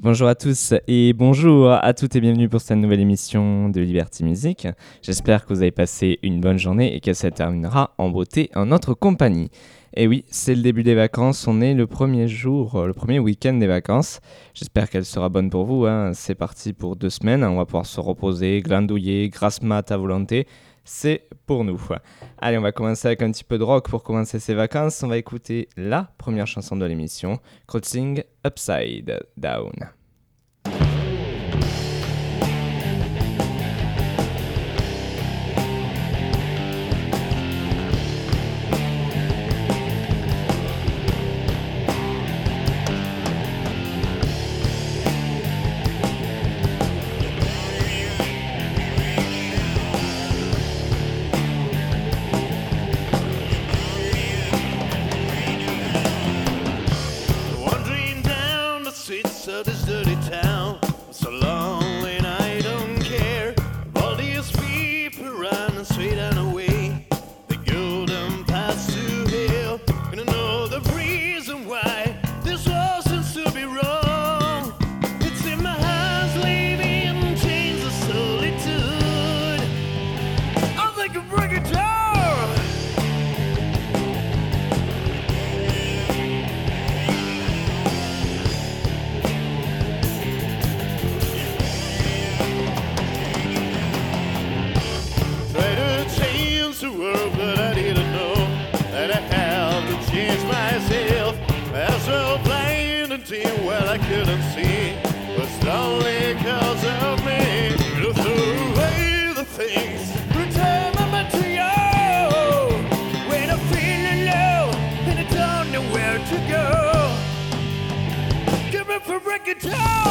Bonjour à tous et bonjour à toutes et bienvenue pour cette nouvelle émission de Liberty Music. J'espère que vous avez passé une bonne journée et qu'elle se terminera en beauté en notre compagnie. Et oui, c'est le début des vacances, on est le premier jour, le premier week-end des vacances. J'espère qu'elle sera bonne pour vous. Hein. C'est parti pour deux semaines, on va pouvoir se reposer, glandouiller, grasse mat à volonté. C'est pour nous. Allez, on va commencer avec un petit peu de rock pour commencer ces vacances. On va écouter la première chanson de l'émission, Crossing Upside Down. Yeah.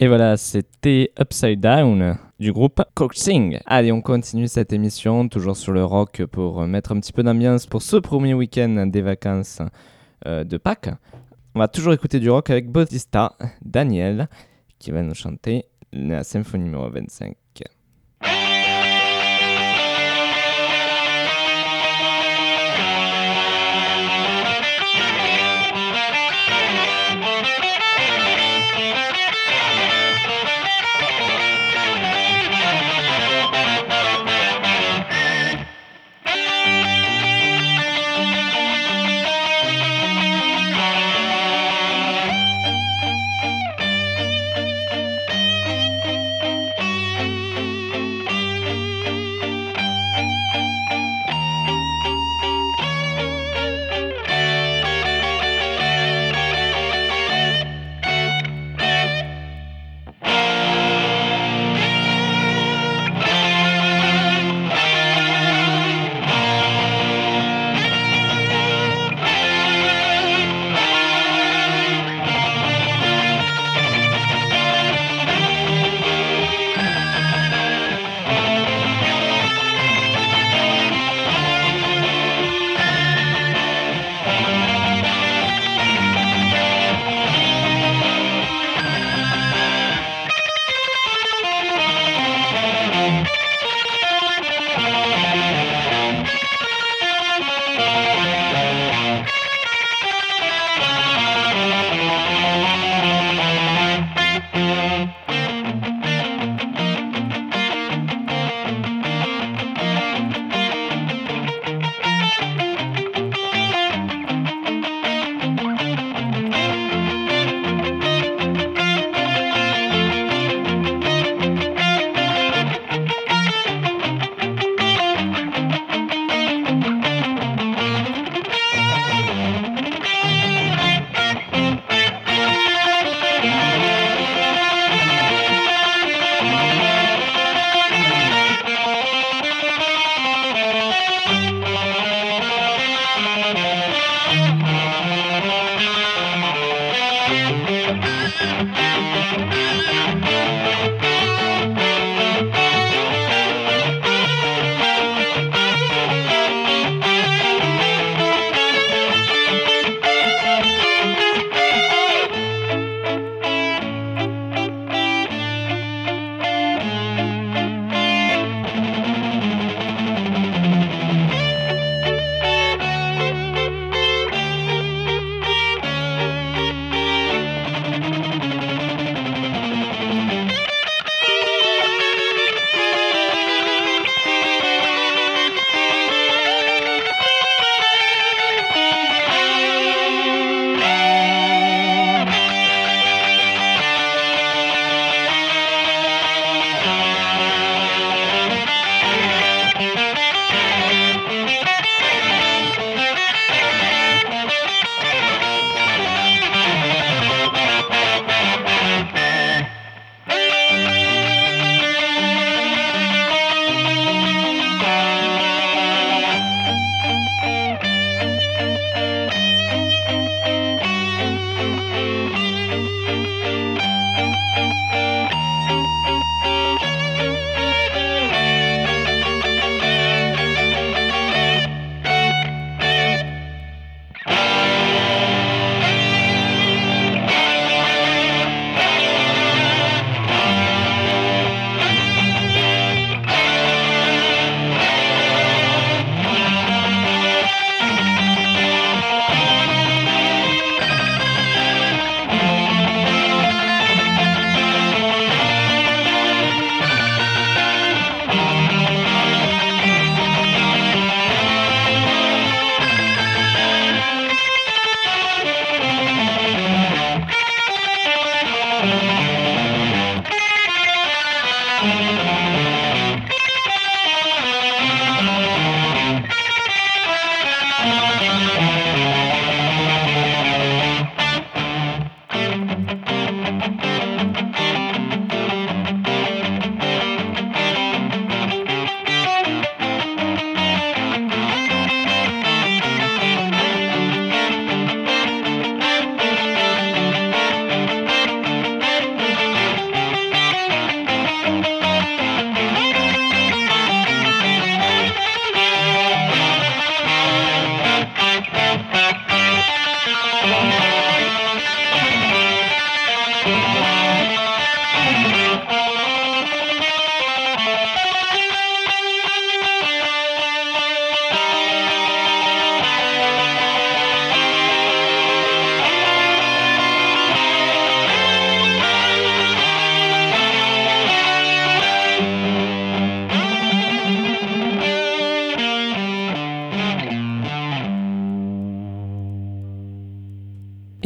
Et voilà, c'était Upside Down du groupe Coaching. Allez, on continue cette émission, toujours sur le rock, pour mettre un petit peu d'ambiance pour ce premier week-end des vacances euh, de Pâques. On va toujours écouter du rock avec Bautista, Daniel, qui va nous chanter la symphonie numéro 25.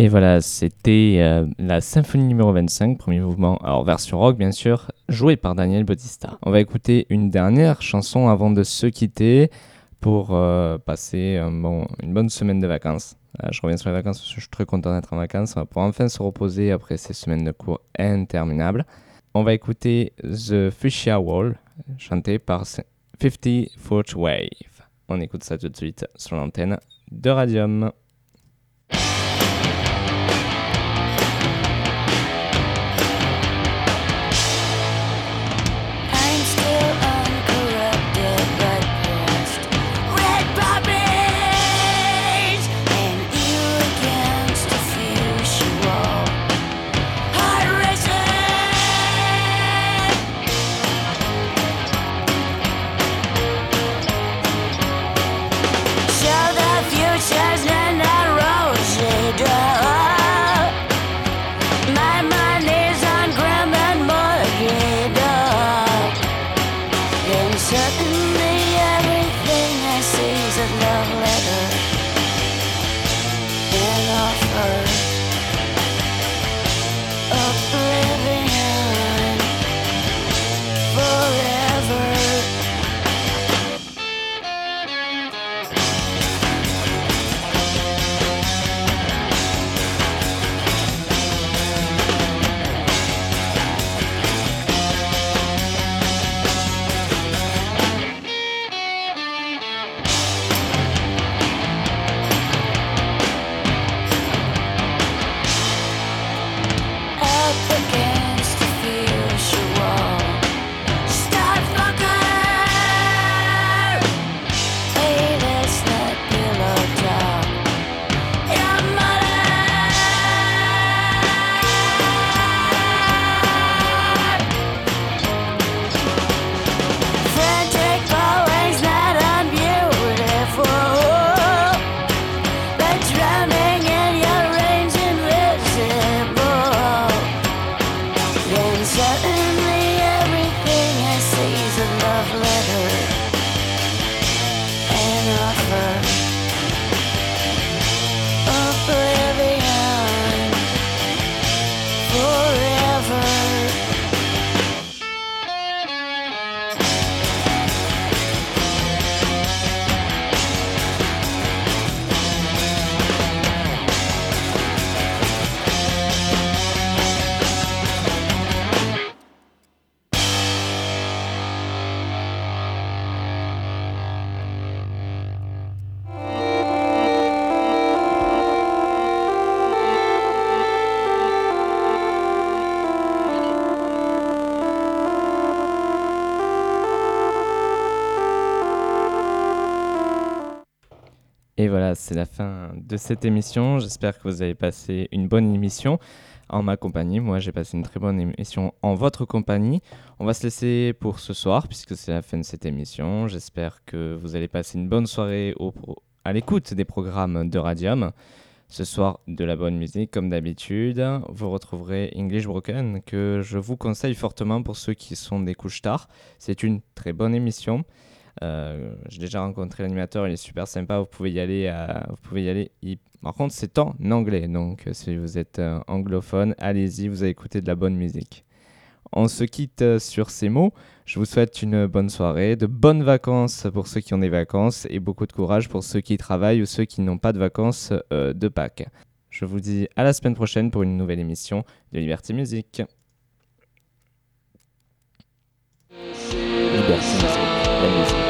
Et voilà, c'était euh, la symphonie numéro 25, premier mouvement, alors version rock bien sûr, joué par Daniel Bautista. On va écouter une dernière chanson avant de se quitter pour euh, passer bon, une bonne semaine de vacances. Euh, je reviens sur les vacances parce que je suis très content d'être en vacances, pour enfin se reposer après ces semaines de cours interminables. On va écouter The Fuchsia Wall, chanté par 50 Foot Wave. On écoute ça tout de suite sur l'antenne de Radium. Voilà, c'est la fin de cette émission. J'espère que vous avez passé une bonne émission en ma compagnie. Moi, j'ai passé une très bonne émission en votre compagnie. On va se laisser pour ce soir, puisque c'est la fin de cette émission. J'espère que vous allez passer une bonne soirée au à l'écoute des programmes de Radium. Ce soir, de la bonne musique, comme d'habitude. Vous retrouverez English Broken, que je vous conseille fortement pour ceux qui sont des couches tard. C'est une très bonne émission. Euh, j'ai déjà rencontré l'animateur, il est super sympa. Vous pouvez y aller. vous pouvez y aller. Par contre, c'est en anglais, donc euh, si vous êtes euh, anglophone, allez-y, vous allez écouter de la bonne musique. On se quitte sur ces mots. Je vous souhaite une bonne soirée, de bonnes vacances pour ceux qui ont des vacances et beaucoup de courage pour ceux qui travaillent ou ceux qui n'ont pas de vacances de Pâques. Je vous dis à la semaine prochaine pour une nouvelle émission de Music, City.